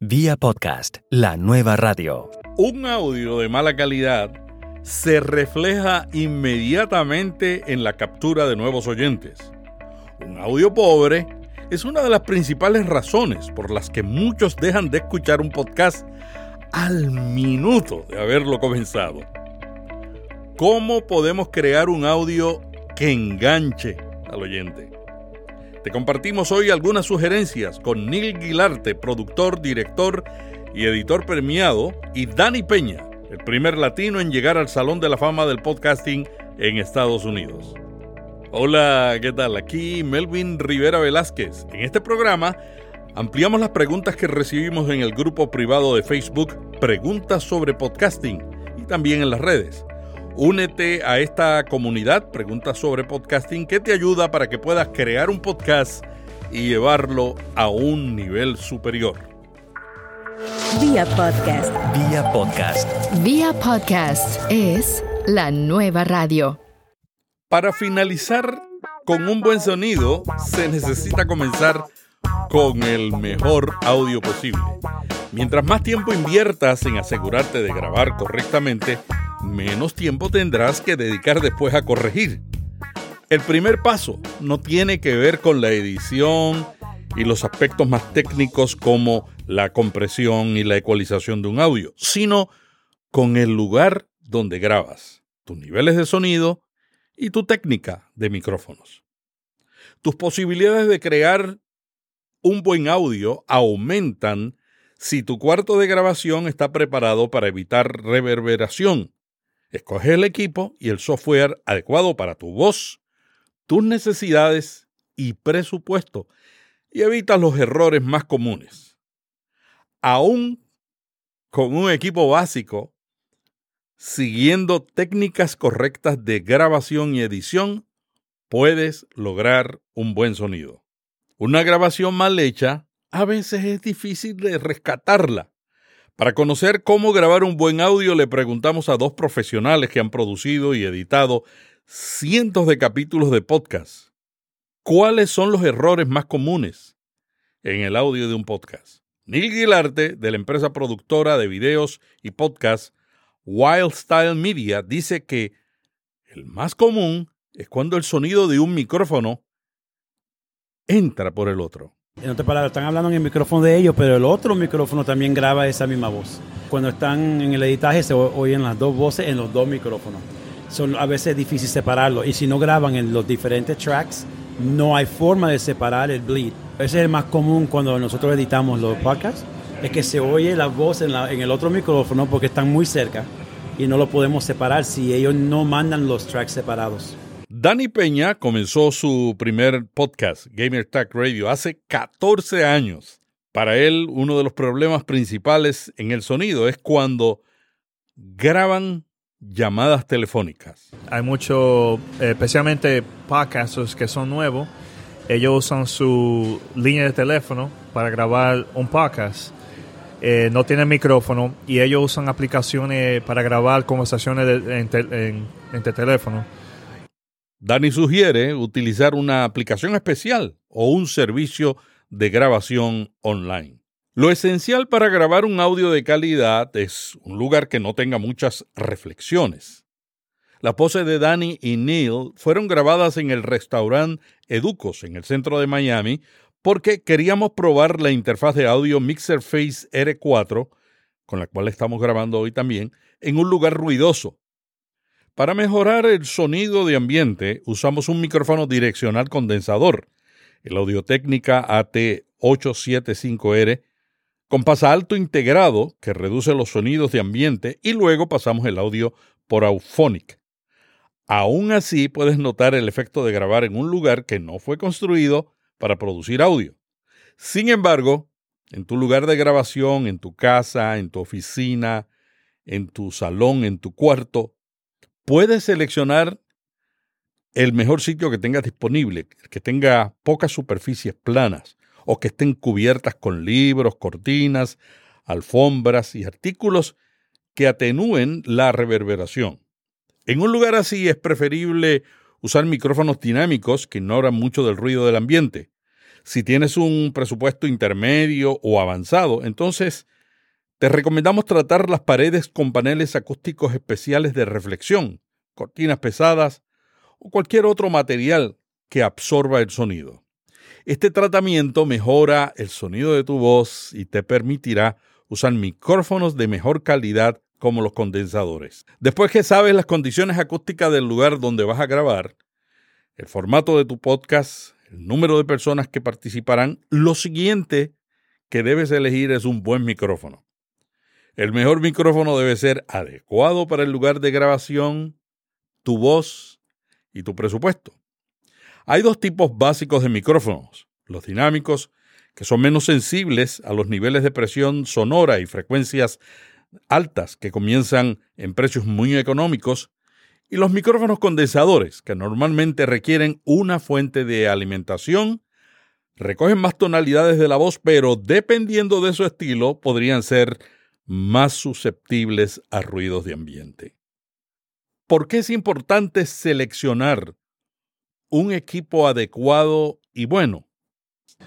Vía podcast, la nueva radio. Un audio de mala calidad se refleja inmediatamente en la captura de nuevos oyentes. Un audio pobre es una de las principales razones por las que muchos dejan de escuchar un podcast al minuto de haberlo comenzado. ¿Cómo podemos crear un audio que enganche al oyente? Te compartimos hoy algunas sugerencias con Neil Guilarte, productor, director y editor premiado, y Dani Peña, el primer latino en llegar al Salón de la Fama del Podcasting en Estados Unidos. Hola, ¿qué tal? Aquí Melvin Rivera Velázquez. En este programa ampliamos las preguntas que recibimos en el grupo privado de Facebook Preguntas sobre Podcasting y también en las redes. Únete a esta comunidad, preguntas sobre podcasting, que te ayuda para que puedas crear un podcast y llevarlo a un nivel superior. Vía podcast. Vía podcast. Vía podcast es la nueva radio. Para finalizar con un buen sonido, se necesita comenzar con el mejor audio posible. Mientras más tiempo inviertas en asegurarte de grabar correctamente, menos tiempo tendrás que dedicar después a corregir. El primer paso no tiene que ver con la edición y los aspectos más técnicos como la compresión y la ecualización de un audio, sino con el lugar donde grabas, tus niveles de sonido y tu técnica de micrófonos. Tus posibilidades de crear un buen audio aumentan si tu cuarto de grabación está preparado para evitar reverberación Escoge el equipo y el software adecuado para tu voz, tus necesidades y presupuesto y evitas los errores más comunes. Aún con un equipo básico, siguiendo técnicas correctas de grabación y edición, puedes lograr un buen sonido. Una grabación mal hecha a veces es difícil de rescatarla para conocer cómo grabar un buen audio le preguntamos a dos profesionales que han producido y editado cientos de capítulos de podcast. ¿Cuáles son los errores más comunes en el audio de un podcast? Neil Guilarte, de la empresa productora de videos y podcast Wild Style Media, dice que el más común es cuando el sonido de un micrófono entra por el otro. En otras palabras, están hablando en el micrófono de ellos, pero el otro micrófono también graba esa misma voz. Cuando están en el editaje se oyen las dos voces en los dos micrófonos. Son a veces difícil separarlo y si no graban en los diferentes tracks, no hay forma de separar el bleed. Ese es el más común cuando nosotros editamos los podcasts, es que se oye la voz en el otro micrófono porque están muy cerca y no lo podemos separar si ellos no mandan los tracks separados. Dani Peña comenzó su primer podcast, Gamer Tag Radio, hace 14 años. Para él, uno de los problemas principales en el sonido es cuando graban llamadas telefónicas. Hay muchos, especialmente podcasts que son nuevos, ellos usan su línea de teléfono para grabar un podcast. Eh, no tienen micrófono y ellos usan aplicaciones para grabar conversaciones entre teléfonos Dani sugiere utilizar una aplicación especial o un servicio de grabación online. Lo esencial para grabar un audio de calidad es un lugar que no tenga muchas reflexiones. Las poses de Dani y Neil fueron grabadas en el restaurante Educos en el centro de Miami porque queríamos probar la interfaz de audio Mixer Face R4, con la cual estamos grabando hoy también, en un lugar ruidoso para mejorar el sonido de ambiente, usamos un micrófono direccional condensador, el Audio Técnica AT875R, con pasa alto integrado que reduce los sonidos de ambiente y luego pasamos el audio por Auphonic. Aún así puedes notar el efecto de grabar en un lugar que no fue construido para producir audio. Sin embargo, en tu lugar de grabación, en tu casa, en tu oficina, en tu salón, en tu cuarto, puedes seleccionar el mejor sitio que tengas disponible, que tenga pocas superficies planas o que estén cubiertas con libros, cortinas, alfombras y artículos que atenúen la reverberación. En un lugar así es preferible usar micrófonos dinámicos que ignoran mucho del ruido del ambiente. Si tienes un presupuesto intermedio o avanzado, entonces te recomendamos tratar las paredes con paneles acústicos especiales de reflexión, cortinas pesadas o cualquier otro material que absorba el sonido. Este tratamiento mejora el sonido de tu voz y te permitirá usar micrófonos de mejor calidad como los condensadores. Después que sabes las condiciones acústicas del lugar donde vas a grabar, el formato de tu podcast, el número de personas que participarán, lo siguiente que debes elegir es un buen micrófono. El mejor micrófono debe ser adecuado para el lugar de grabación, tu voz y tu presupuesto. Hay dos tipos básicos de micrófonos, los dinámicos, que son menos sensibles a los niveles de presión sonora y frecuencias altas que comienzan en precios muy económicos, y los micrófonos condensadores, que normalmente requieren una fuente de alimentación, recogen más tonalidades de la voz, pero dependiendo de su estilo podrían ser más susceptibles a ruidos de ambiente. ¿Por qué es importante seleccionar un equipo adecuado y bueno?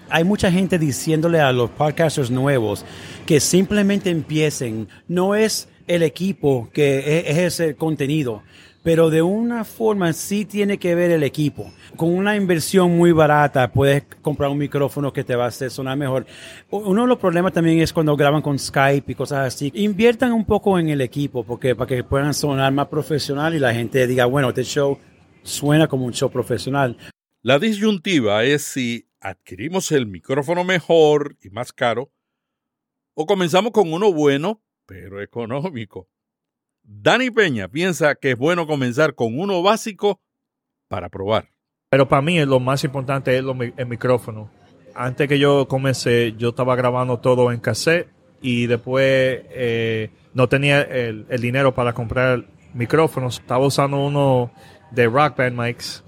Hay mucha gente diciéndole a los podcasters nuevos que simplemente empiecen. No es el equipo que es ese contenido, pero de una forma sí tiene que ver el equipo. Con una inversión muy barata puedes comprar un micrófono que te va a hacer sonar mejor. Uno de los problemas también es cuando graban con Skype y cosas así. Inviertan un poco en el equipo porque para que puedan sonar más profesional y la gente diga, bueno, este show suena como un show profesional. La disyuntiva es si adquirimos el micrófono mejor y más caro o comenzamos con uno bueno pero económico. Dani Peña piensa que es bueno comenzar con uno básico para probar. Pero para mí lo más importante es el micrófono. Antes que yo comencé, yo estaba grabando todo en cassette y después eh, no tenía el, dinero para comprar micrófonos. Estaba usando uno de Rock Band Mics,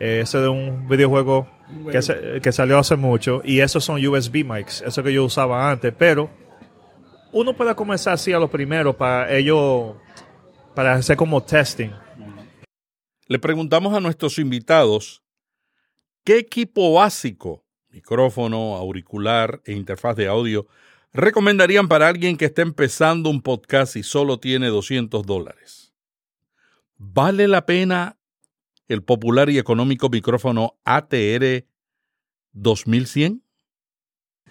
eh, ese de un videojuego que, que, salió hace mucho. Y esos son USB mics, eso que yo usaba antes. Pero uno puede comenzar así a lo primero para ello, para hacer como testing. Le preguntamos a nuestros invitados qué equipo básico, micrófono, auricular e interfaz de audio, recomendarían para alguien que está empezando un podcast y solo tiene 200 dólares. ¿Vale la pena el popular y económico micrófono ATR 2100?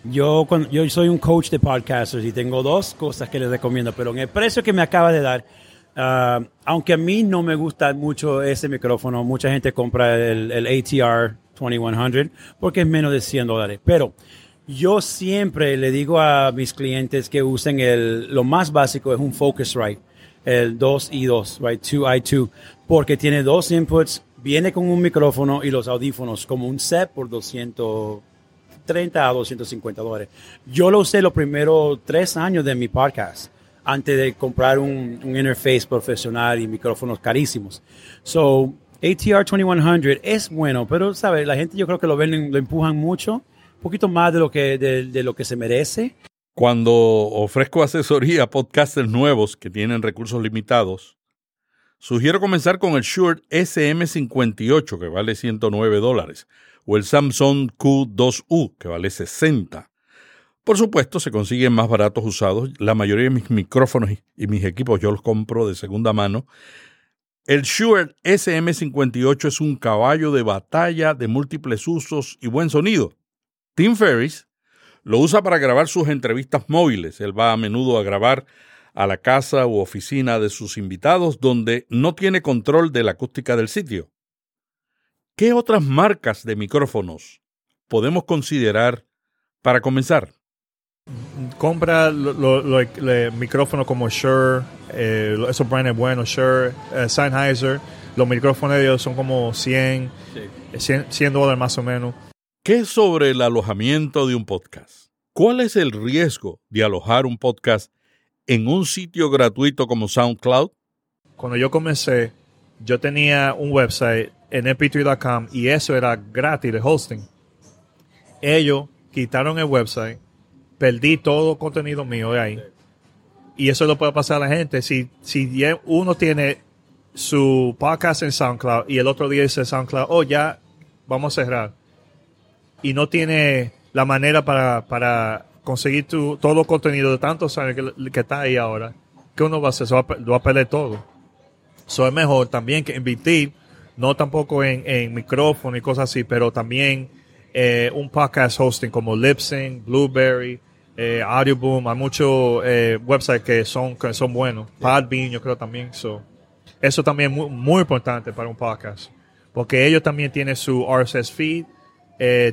Yo, yo soy un coach de podcasters y tengo dos cosas que les recomiendo, pero en el precio que me acaba de dar, ah, aunque a mí no me gusta mucho ese micrófono, mucha gente compra el, el ATR 2100 porque es menos de 100 dólares. Pero yo siempre le digo a mis clientes que usen el, lo más básico es un Focusrite, el 2 y 2, right, 2i2, porque tiene dos inputs, viene con un micrófono y los audífonos como un set por 200 30 a 250 dólares. Yo lo usé los primeros tres años de mi podcast antes de comprar un, interface profesional y micrófonos carísimos. So, ATR 2100 es bueno, pero, ¿sabes? La gente yo creo que lo ven, lo empujan mucho, un poquito más de lo que, de, lo que se merece. Cuando ofrezco asesoría a podcasters nuevos que tienen recursos limitados, sugiero comenzar con el Shure SM58, que vale 109 dólares o el Samsung Q2U, que vale 60. Por supuesto, se consiguen más baratos usados. La mayoría de mis micrófonos y mis equipos yo los compro de segunda mano. El Shure SM58 es un caballo de batalla de múltiples usos y buen sonido. Tim Ferris lo usa para grabar sus entrevistas móviles. Él va a menudo a grabar a la casa u oficina de sus invitados donde no tiene control de la acústica del sitio. ¿Qué otras marcas de micrófonos podemos considerar para comenzar? Compra los micrófonos como Shure, eh, esos brands buenos, Shure, eh, Sennheiser. Los micrófonos de ellos son como 100, 100, dólares más o menos. ¿Qué sobre el alojamiento de un podcast? ¿Cuál es el riesgo de alojar un podcast en un sitio gratuito como SoundCloud? Cuando yo comencé, yo tenía un website en mp3.com y eso era gratis de hosting. Ellos quitaron el website, perdí todo contenido mío de ahí. Y eso lo puede pasar a la gente. Si, si uno tiene su podcast en SoundCloud y el otro día dice SoundCloud, oh, ya vamos a cerrar. y no tiene la manera para, para conseguir tu, todo el contenido de tantos años que, que está ahí ahora, ¿qué uno va a hacer? Lo va a perder todo. Eso es mejor también que invertir, no tampoco en, en micrófono y cosas así, pero también eh, un podcast hosting como Libsyn, Blueberry, eh, Audioboom, hay muchos eh, websites que son, que son buenos. Podbean, yo creo también. So, eso también es muy, muy, importante para un podcast. Porque ellos también tienen su RSS feed,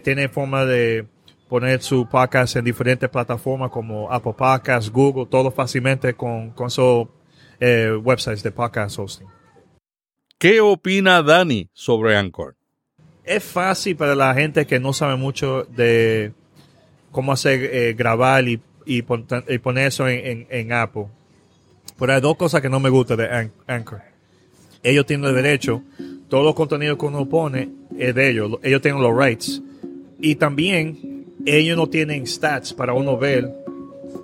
tienen forma de poner su podcast en diferentes plataformas como Apple Podcasts, Google, todo fácilmente con, con esos websites de podcast hosting. ¿Qué opina Dani sobre Anchor? Es fácil para la gente que no sabe mucho de cómo hacer eh, grabar y, y, pon, y, poner eso en, en, en, Apple. Pero hay dos cosas que no me gustan de Anchor. Ellos tienen el derecho, todo los contenido que uno pone es de ellos, ellos tienen los rights. Y también ellos no tienen stats para uno ver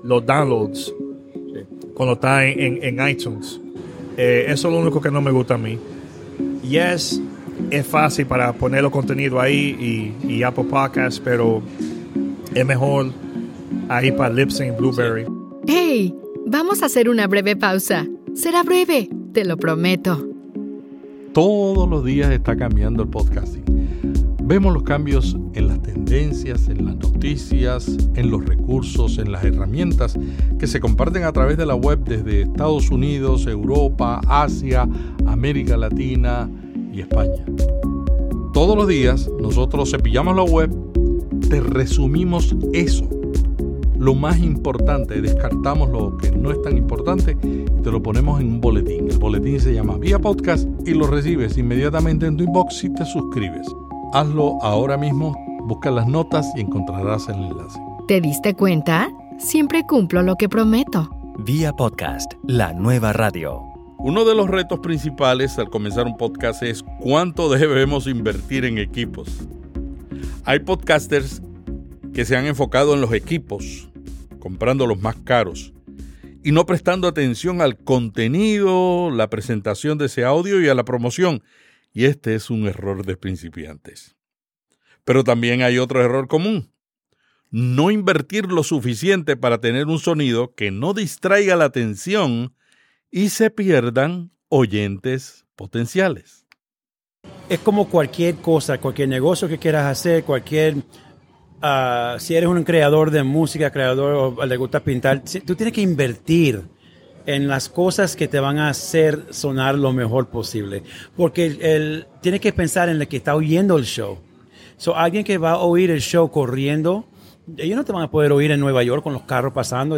los downloads cuando está en, en iTunes. Eh, eso es lo único que no me gusta a mí. Yes, es fácil para poner los contenidos ahí y, y Apple Podcasts, pero es mejor ahí para Libsyn Blueberry. ¡Hey! Vamos a hacer una breve pausa. Será breve, te lo prometo. Todos los días está cambiando el podcasting. Vemos los cambios en las tendencias, en las noticias, en los recursos, en las herramientas que se comparten a través de la web desde Estados Unidos, Europa, Asia, América Latina y España. Todos los días nosotros cepillamos la web te resumimos eso. Lo más importante, descartamos lo que no es tan importante y te lo ponemos en un boletín. El boletín se llama Vía Podcast y lo recibes inmediatamente en tu inbox si te suscribes. Hazlo ahora mismo, busca las notas y encontrarás el enlace. ¿Te diste cuenta? Siempre cumplo lo que prometo. Vía Podcast, la nueva radio. Uno de los retos principales al comenzar un podcast es cuánto debemos invertir en equipos. Hay podcasters que se han enfocado en los equipos, comprando los más caros, y no prestando atención al contenido, la presentación de ese audio y a la promoción. Y este es un error de principiantes. Pero también hay otro error común. No invertir lo suficiente para tener un sonido que no distraiga la atención y se pierdan oyentes potenciales es como cualquier cosa, cualquier negocio que quieras hacer, cualquier... Uh, si eres un creador de música, creador o le gusta pintar, tú tienes que invertir en las cosas que te van a hacer sonar lo mejor posible. Porque el, tienes que pensar en el que está oyendo el show. So, alguien que va a oír el show corriendo, ellos no te van a poder oír en Nueva York con los carros pasando.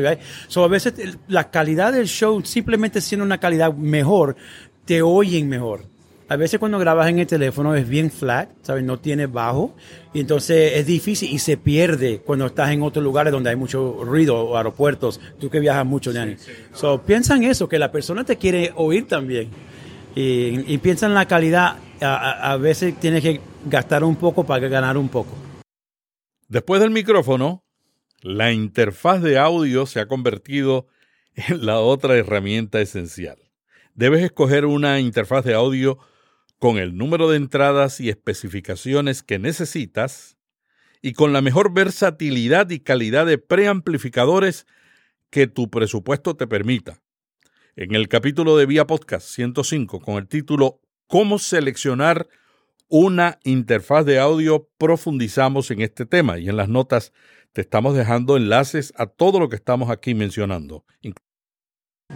So, a veces la calidad del show, simplemente siendo una calidad mejor, te oyen mejor a veces cuando grabas en el teléfono es bien flat, ¿sabes? No tiene bajo. Y entonces es difícil y se pierde cuando estás en otros lugares donde hay mucho ruido o aeropuertos. Tú que viajas mucho, Dani. So, piensa en eso, que la persona te quiere oír también. Y, y piensa en la calidad. A, a veces tienes que gastar un poco para ganar un poco. Después del micrófono, la interfaz de audio se ha convertido en la otra herramienta esencial. Debes escoger una interfaz de audio con el número de entradas y especificaciones que necesitas y con la mejor versatilidad y calidad de preamplificadores que tu presupuesto te permita. En el capítulo de Vía Podcast 105 con el título Cómo seleccionar una interfaz de audio profundizamos en este tema y en las notas te estamos dejando enlaces a todo lo que estamos aquí mencionando,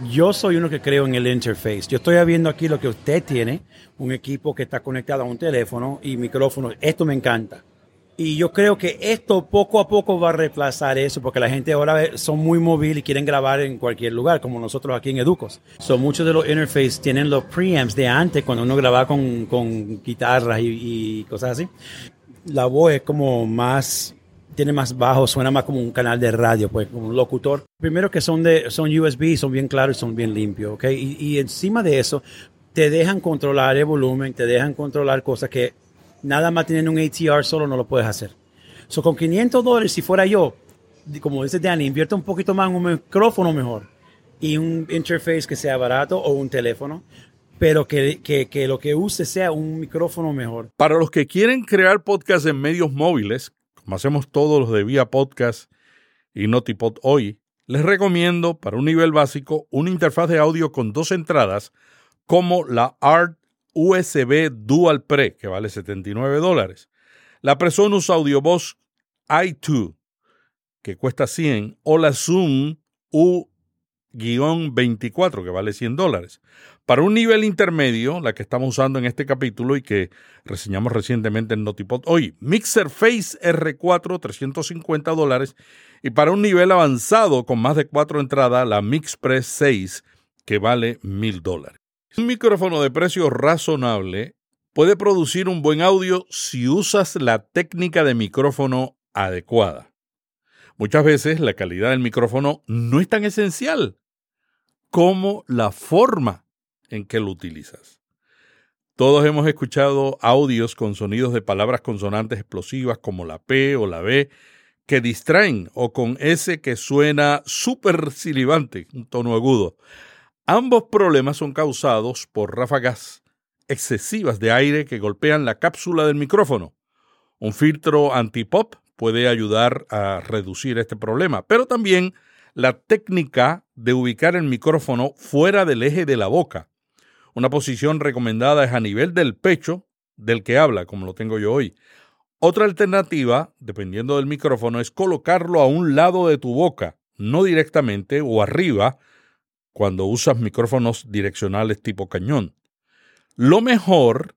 yo soy uno que creo en el interface. Yo estoy viendo aquí lo que usted tiene, un equipo que está conectado a un teléfono y micrófono. Esto me encanta. Y yo creo que esto poco a poco va a reemplazar eso, porque la gente ahora son muy móvil y quieren grabar en cualquier lugar, como nosotros aquí en Educos. Son muchos de los interfaces tienen los preamps de antes, cuando uno grababa con, con guitarras y, y cosas así. La voz es como más tiene más bajo, suena más como un canal de radio, pues como un locutor. Primero que son de son USB, son bien claros y son bien limpios, ¿ok? Y, encima de eso te dejan controlar el volumen, te dejan controlar cosas que nada más teniendo un ATR solo no lo puedes hacer. So, con 500 dólares, si fuera yo, como dice Danny, invierta un poquito más en un micrófono mejor y un interface que sea barato o un teléfono, pero que, que, que, lo que use sea un micrófono mejor. Para los que quieren crear podcasts en medios móviles, como hacemos todos los de Vía Podcast y Notipod hoy, les recomiendo para un nivel básico una interfaz de audio con dos entradas como la ART USB Dual Pre, que vale 79 dólares, la Presonus Audiobox i2, que cuesta 100, o la Zoom U-24, que vale 100 dólares. Para un nivel intermedio, la que estamos usando en este capítulo y que reseñamos recientemente en Notipod hoy, Mixer Face R4, 350 dólares. Y para un nivel avanzado con más de cuatro entradas, la MixPress 6, que vale 1000 dólares. Un micrófono de precio razonable puede producir un buen audio si usas la técnica de micrófono adecuada. Muchas veces la calidad del micrófono no es tan esencial como la forma en que lo utilizas. Todos hemos escuchado audios con sonidos de palabras consonantes explosivas como la P o la B que distraen o con S que suena súper silibante, un tono agudo. Ambos problemas son causados por ráfagas excesivas de aire que golpean la cápsula del micrófono. Un filtro anti-pop puede ayudar a reducir este problema, pero también la técnica de ubicar el micrófono fuera del eje de la boca una posición recomendada es a nivel del pecho del que habla, como lo tengo yo hoy. Otra alternativa, dependiendo del micrófono, es colocarlo a un lado de tu boca, no directamente o arriba, cuando usas micrófonos direccionales tipo cañón. Lo mejor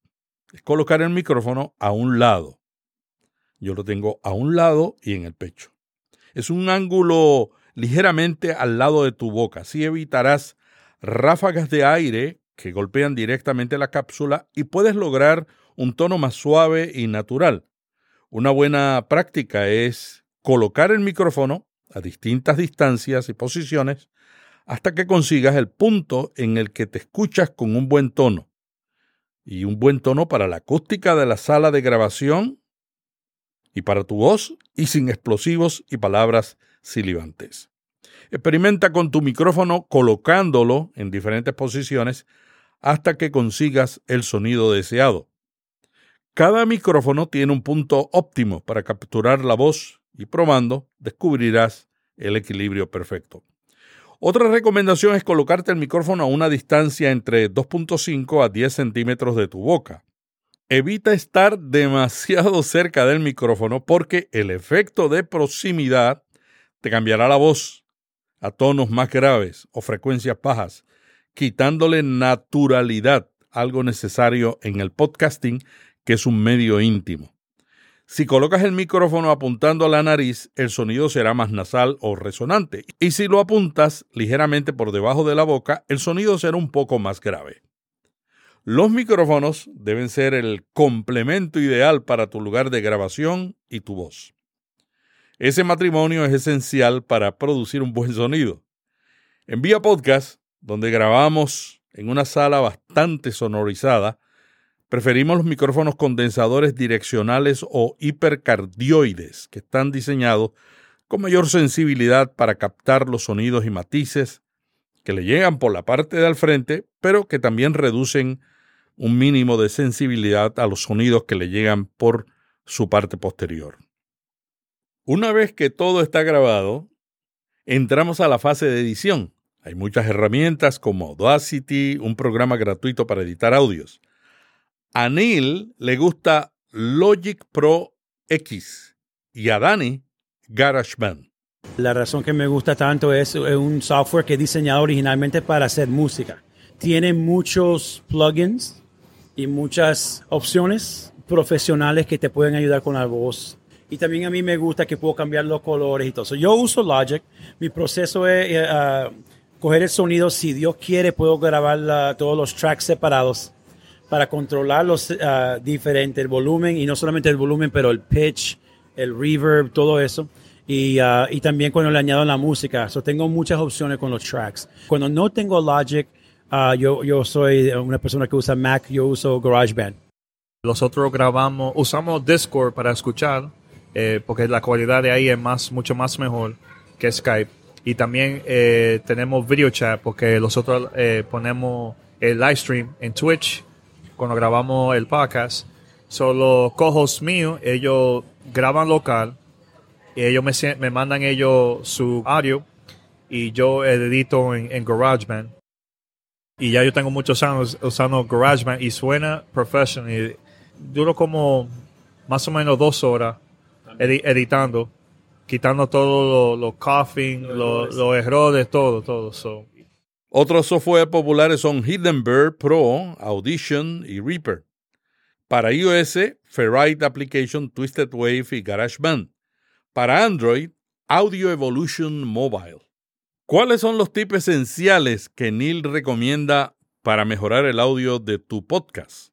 es colocar el micrófono a un lado. Yo lo tengo a un lado y en el pecho. Es un ángulo ligeramente al lado de tu boca. Así evitarás ráfagas de aire que golpean directamente la cápsula y puedes lograr un tono más suave y natural. Una buena práctica es colocar el micrófono a distintas distancias y posiciones hasta que consigas el punto en el que te escuchas con un buen tono. Y un buen tono para la acústica de la sala de grabación y para tu voz y sin explosivos y palabras silibantes. Experimenta con tu micrófono colocándolo en diferentes posiciones hasta que consigas el sonido deseado. Cada micrófono tiene un punto óptimo para capturar la voz y probando descubrirás el equilibrio perfecto. Otra recomendación es colocarte el micrófono a una distancia entre 2.5 a 10 centímetros de tu boca. Evita estar demasiado cerca del micrófono porque el efecto de proximidad te cambiará la voz a tonos más graves o frecuencias bajas quitándole naturalidad, algo necesario en el podcasting, que es un medio íntimo. Si colocas el micrófono apuntando a la nariz, el sonido será más nasal o resonante. Y si lo apuntas ligeramente por debajo de la boca, el sonido será un poco más grave. Los micrófonos deben ser el complemento ideal para tu lugar de grabación y tu voz. Ese matrimonio es esencial para producir un buen sonido. En Vía Podcast donde grabamos en una sala bastante sonorizada, preferimos los micrófonos condensadores direccionales o hipercardioides, que están diseñados con mayor sensibilidad para captar los sonidos y matices que le llegan por la parte de al frente, pero que también reducen un mínimo de sensibilidad a los sonidos que le llegan por su parte posterior. Una vez que todo está grabado, entramos a la fase de edición, hay muchas herramientas como Audacity, un programa gratuito para editar audios. A Neil le gusta Logic Pro X y a Dani GarageBand. La razón que me gusta tanto es, un software que he diseñado originalmente para hacer música. Tiene muchos plugins y muchas opciones profesionales que te pueden ayudar con la voz. Y también a mí me gusta que puedo cambiar los colores y todo. yo uso Logic. Mi proceso es ah, coger el sonido, si Dios quiere, puedo grabar todos los tracks separados para controlar los uh, diferentes, el volumen, y no solamente el volumen, pero el pitch, el reverb, todo eso. Y, uh, y también cuando le añado la música. So tengo muchas opciones con los tracks. Cuando no tengo Logic, uh, yo, yo soy una persona que usa Mac, yo uso GarageBand. Nosotros grabamos, usamos Discord para escuchar, eh, porque la calidad de ahí es más, mucho más mejor que Skype. Y también eh, tenemos video chat porque nosotros eh, ponemos el live stream en Twitch cuando grabamos el podcast. Son los cojos míos, ellos graban local Y ellos me, me mandan ellos su audio y yo edito en, en GarageBand. Y ya yo tengo muchos años usando GarageBand y suena professional. Duro como más o menos dos horas edi- editando, quitando todo lo, lo coughing, lo- los errores, todo, todo. So, Otros software populares son Hindenburg Pro, Audition y Reaper. Para iOS, Ferrite Application, Twisted Wave y GarageBand. Para Android, Audio Evolution Mobile. ¿Cuáles son los tips esenciales que Neil recomienda para mejorar el audio de tu podcast?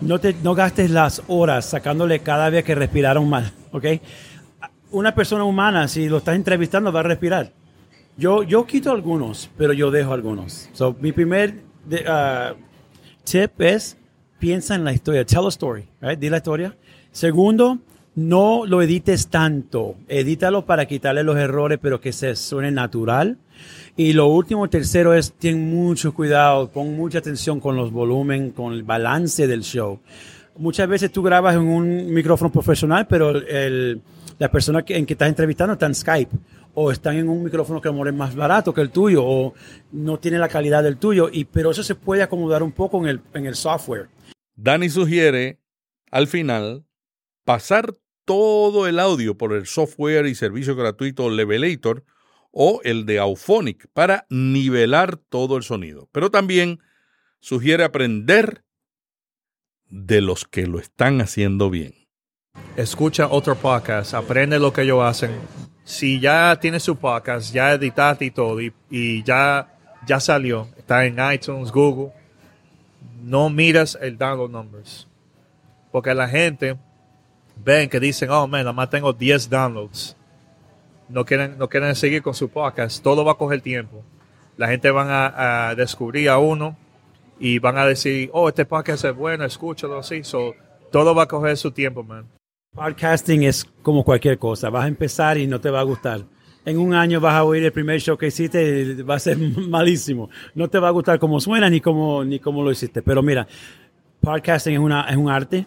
No, te, no gastes las horas sacándole cada vez que respiraron mal, ¿ok? Una persona humana, si lo estás entrevistando, va a respirar. Yo, yo quito algunos, pero yo dejo algunos. So, mi primer ah, tip es, piensa en la historia. Tell a story, right? Di la historia. Segundo, no lo edites tanto. Edítalo para quitarle los errores, pero que se suene natural. Y lo último, tercero, es ten mucho cuidado, pon mucha atención con los volumen, con el balance del show. Muchas veces tú grabas en un micrófono profesional, pero el, la persona que, en que estás entrevistando está en Skype o están en un micrófono que es más barato que el tuyo o no tiene la calidad del tuyo, y, pero eso se puede acomodar un poco en el, en el software. Dani sugiere, al final, pasar todo el audio por el software y servicio gratuito Levelator o el de Auphonic para nivelar todo el sonido. Pero también sugiere aprender de los que lo están haciendo bien. Escucha otro podcast, aprende lo que ellos hacen. Si ya tienes su podcast, ya editaste y todo, y, ya, ya salió, está en iTunes, Google, no miras el download numbers. Porque la gente ven que dicen, oh man, nada más tengo 10 downloads. No quieren, no quieren seguir con su podcast. Todo va a coger tiempo. La gente van a, a descubrir a uno y van a decir, oh, este podcast es bueno, escúchalo así. So, todo va a coger su tiempo, man. Podcasting es como cualquier cosa. Vas a empezar y no te va a gustar. En un año vas a oír el primer show que hiciste y va a ser malísimo. No te va a gustar cómo suena ni cómo, ni cómo lo hiciste. Pero mira, podcasting es, una, es un arte.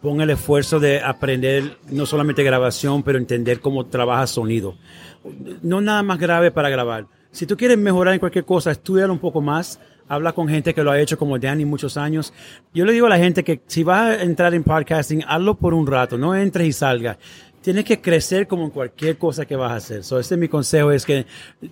Pon el esfuerzo de aprender no solamente grabación, pero entender cómo trabaja sonido. No nada más grave para grabar. Si tú quieres mejorar en cualquier cosa, estudialo un poco más. Habla con gente que lo ha hecho como Danny muchos años. Yo le digo a la gente que si vas a entrar en podcasting, hazlo por un rato, no entres y salgas. Tienes que crecer como en cualquier cosa que vas a hacer. So, ese es mi consejo, es que,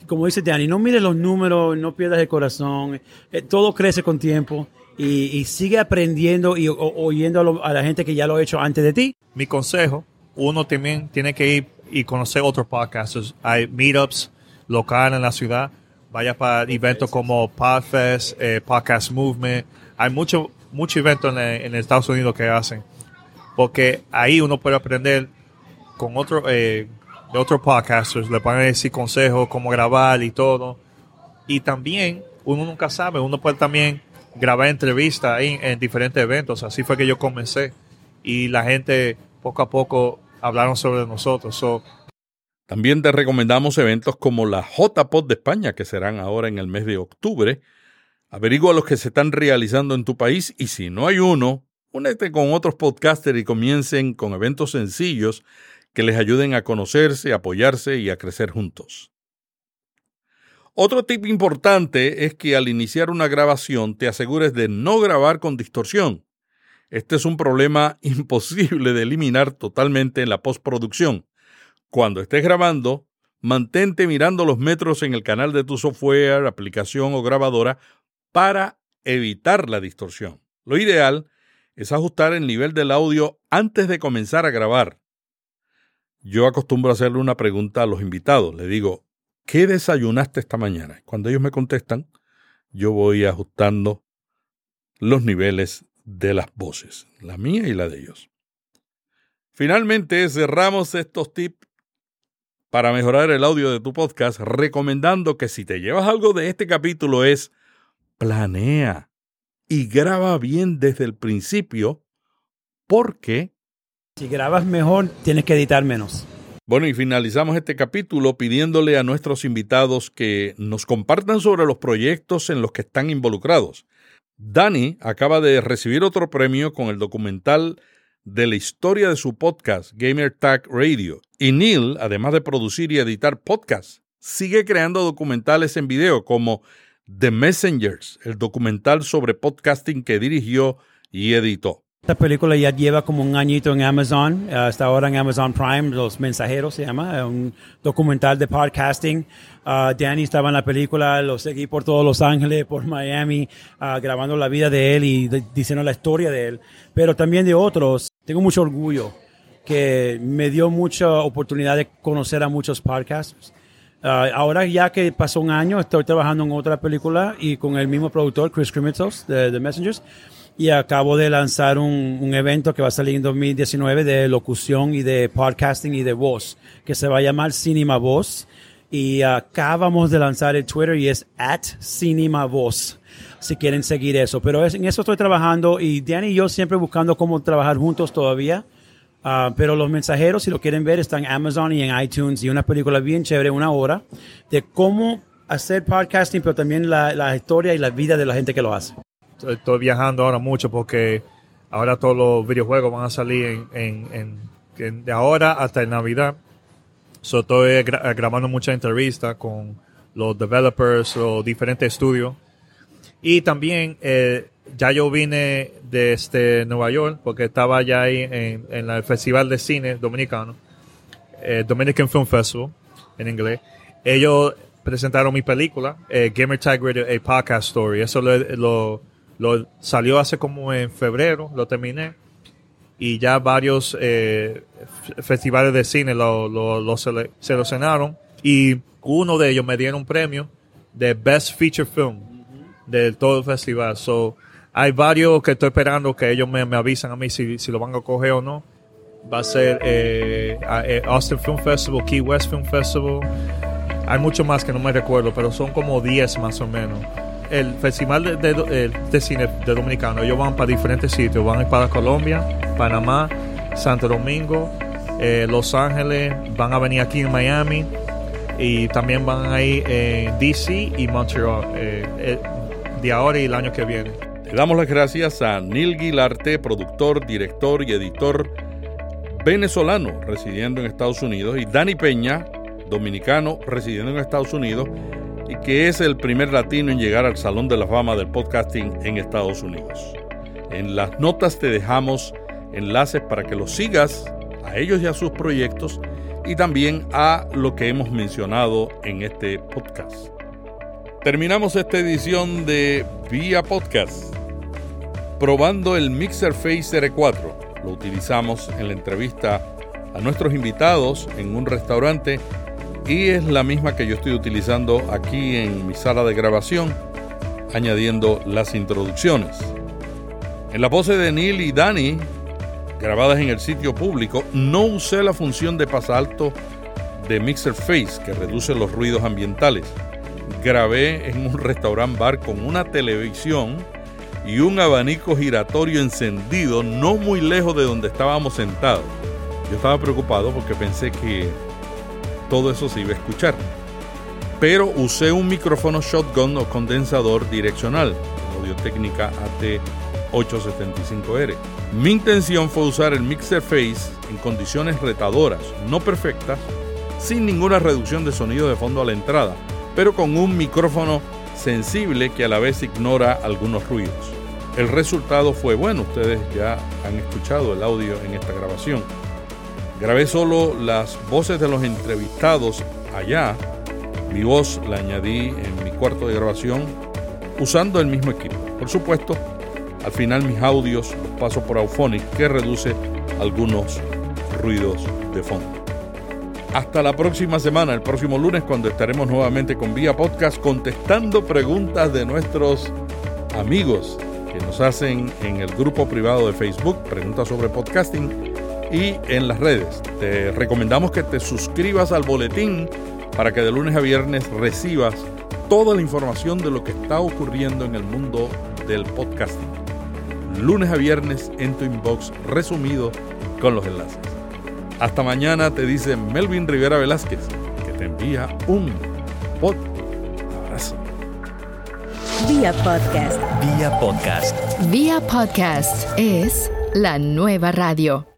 como dice Danny, no mires los números, no pierdas el corazón. Eh, todo crece con tiempo y, sigue aprendiendo y o- oyendo a, a la gente que ya lo ha hecho antes de ti. mi consejo, uno también tiene que ir y conocer otros podcasters. Hay meetups locales en la ciudad. Vaya para eventos como Podfest, eh, Podcast Movement. Hay muchos mucho eventos en, en Estados Unidos que hacen. Porque ahí uno puede aprender con otro, eh, de otros podcasters. Le pueden decir consejos, cómo grabar y todo. Y también, uno nunca sabe, uno puede también grabar entrevistas en diferentes eventos. Así fue que yo comencé. Y la gente poco a poco hablaron sobre nosotros. So, También te recomendamos eventos como la JPod de España, que serán ahora en el mes de octubre. Averigua los que se están realizando en tu país y si no hay uno, únete con otros podcasters y comiencen con eventos sencillos que les ayuden a conocerse, apoyarse y a crecer juntos. Otro tip importante es que al iniciar una grabación te asegures de no grabar con distorsión. Este es un problema imposible de eliminar totalmente en la postproducción. Cuando estés grabando, mantente mirando los metros en el canal de tu software, aplicación o grabadora para evitar la distorsión. Lo ideal es ajustar el nivel del audio antes de comenzar a grabar. Yo acostumbro a hacerle una pregunta a los invitados. Le digo, ¿qué desayunaste esta mañana? Cuando ellos me contestan, yo voy ajustando los niveles de las voces, la mía y la de ellos. Finalmente, cerramos estos tips para mejorar el audio de tu podcast, recomendando que si te llevas algo de este capítulo es planea y graba bien desde el principio, porque, Si grabas mejor, tienes que editar menos. bueno, y finalizamos este capítulo pidiéndole a nuestros invitados que nos compartan sobre los proyectos en los que están involucrados. Dani acaba de recibir otro premio con el documental de la historia de su podcast, Gamer Tag Radio. Y Neil, además de producir y editar podcasts, sigue creando documentales en video como The Messengers, el documental sobre podcasting que dirigió y editó. Esta película ya lleva como un añito en Amazon, eh, hasta ahora en Amazon Prime, Los Mensajeros se llama, eh, un documental de podcasting. Uh, Danny estaba en la película, lo seguí por todos Los Ángeles, por Miami, uh, grabando la vida de él y diciendo la historia de él, pero también de otros. Tengo mucho orgullo que me dio mucha oportunidad de conocer a muchos podcasts. Uh, ahora ya que pasó un año, estoy trabajando en otra película y con el mismo productor, Chris Krimitos, de The Messengers y acabo de lanzar un, un, evento que va a salir en 2019 de locución y de podcasting y de voz, que se va a llamar Cinema Voz. Y acabamos de lanzar el Twitter y es at Cinema Voz, si quieren seguir eso. Pero es, en eso estoy trabajando y Danny y yo siempre buscando cómo trabajar juntos todavía. Uh, pero los mensajeros, si lo quieren ver, están en Amazon y en iTunes y una película bien chévere, una hora, de cómo hacer podcasting, pero también la, la historia y la vida de la gente que lo hace estoy viajando ahora mucho porque ahora todos los videojuegos van a salir en, en, de ahora hasta en Navidad. So, estoy grabando muchas entrevistas con los developers o diferentes estudios. Y también eh, ya yo vine desde este Nueva York porque estaba ya ahí en, el Festival de Cine Dominicano, eh, Dominican Film Festival en inglés. Ellos presentaron mi película, eh, Gamer Tag Radio, a podcast story. Eso lo, salió hace como en febrero, lo terminé. Y ya varios eh, festivales de cine lo, lo, seleccionaron. Y uno de ellos me dieron un premio de Best Feature Film de todo el festival. So, hay varios que estoy esperando que ellos me, me avisan a mí si, si, lo van a coger o no. Va a ser eh, eh, Austin Film Festival, Key West Film Festival. Hay mucho más que no me recuerdo, pero son como 10 más o menos el Festival de, Cine de Dominicano, ellos van para diferentes sitios, van para Colombia, Panamá, Santo Domingo, eh, Los Ángeles, van a venir aquí en Miami y también van a ir en DC y Montreal eh, eh, de ahora y el año que viene. Le damos las gracias a Neil Guilarte, productor, director y editor venezolano residiendo en Estados Unidos, y Dani Peña, dominicano residiendo en Estados Unidos que es el primer latino en llegar al Salón de la Fama del Podcasting en Estados Unidos. En las notas te dejamos enlaces para que los sigas a ellos y a sus proyectos y también a lo que hemos mencionado en este podcast. Terminamos esta edición de Vía Podcast probando el Mixer Face R4. Lo utilizamos en la entrevista a nuestros invitados en un restaurante y es la misma que yo estoy utilizando aquí en mi sala de grabación, añadiendo las introducciones. En la voces de Neil y Danny, grabadas en el sitio público, no usé la función de pasalto de Mixer Face que reduce los ruidos ambientales. Grabé en un restaurant bar con una televisión y un abanico giratorio encendido no muy lejos de donde estábamos sentados. Yo estaba preocupado porque pensé que todo eso se iba a escuchar. Pero usé un micrófono shotgun o condensador direccional, Audio Técnica AT875R. Mi intención fue usar el Mixer Face en condiciones retadoras, no perfectas, sin ninguna reducción de sonido de fondo a la entrada, pero con un micrófono sensible que a la vez ignora algunos ruidos. El resultado fue bueno, ustedes ya han escuchado el audio en esta grabación. Grabé solo las voces de los entrevistados allá. Mi voz la añadí en mi cuarto de grabación usando el mismo equipo. Por supuesto, al final mis audios paso por Auphonic que reduce algunos ruidos de fondo. Hasta la próxima semana, el próximo lunes, cuando estaremos nuevamente con Vía Podcast contestando preguntas de nuestros amigos que nos hacen en el grupo privado de Facebook, preguntas sobre podcasting y en las redes. Te recomendamos que te suscribas al boletín para que de lunes a viernes recibas toda la información de lo que está ocurriendo en el mundo del podcasting. Lunes a viernes en tu inbox resumido con los enlaces. Hasta mañana te dice Melvin Rivera Velázquez que te envía un pod abrazo. Vía podcast. Vía podcast. Vía podcast es la nueva radio.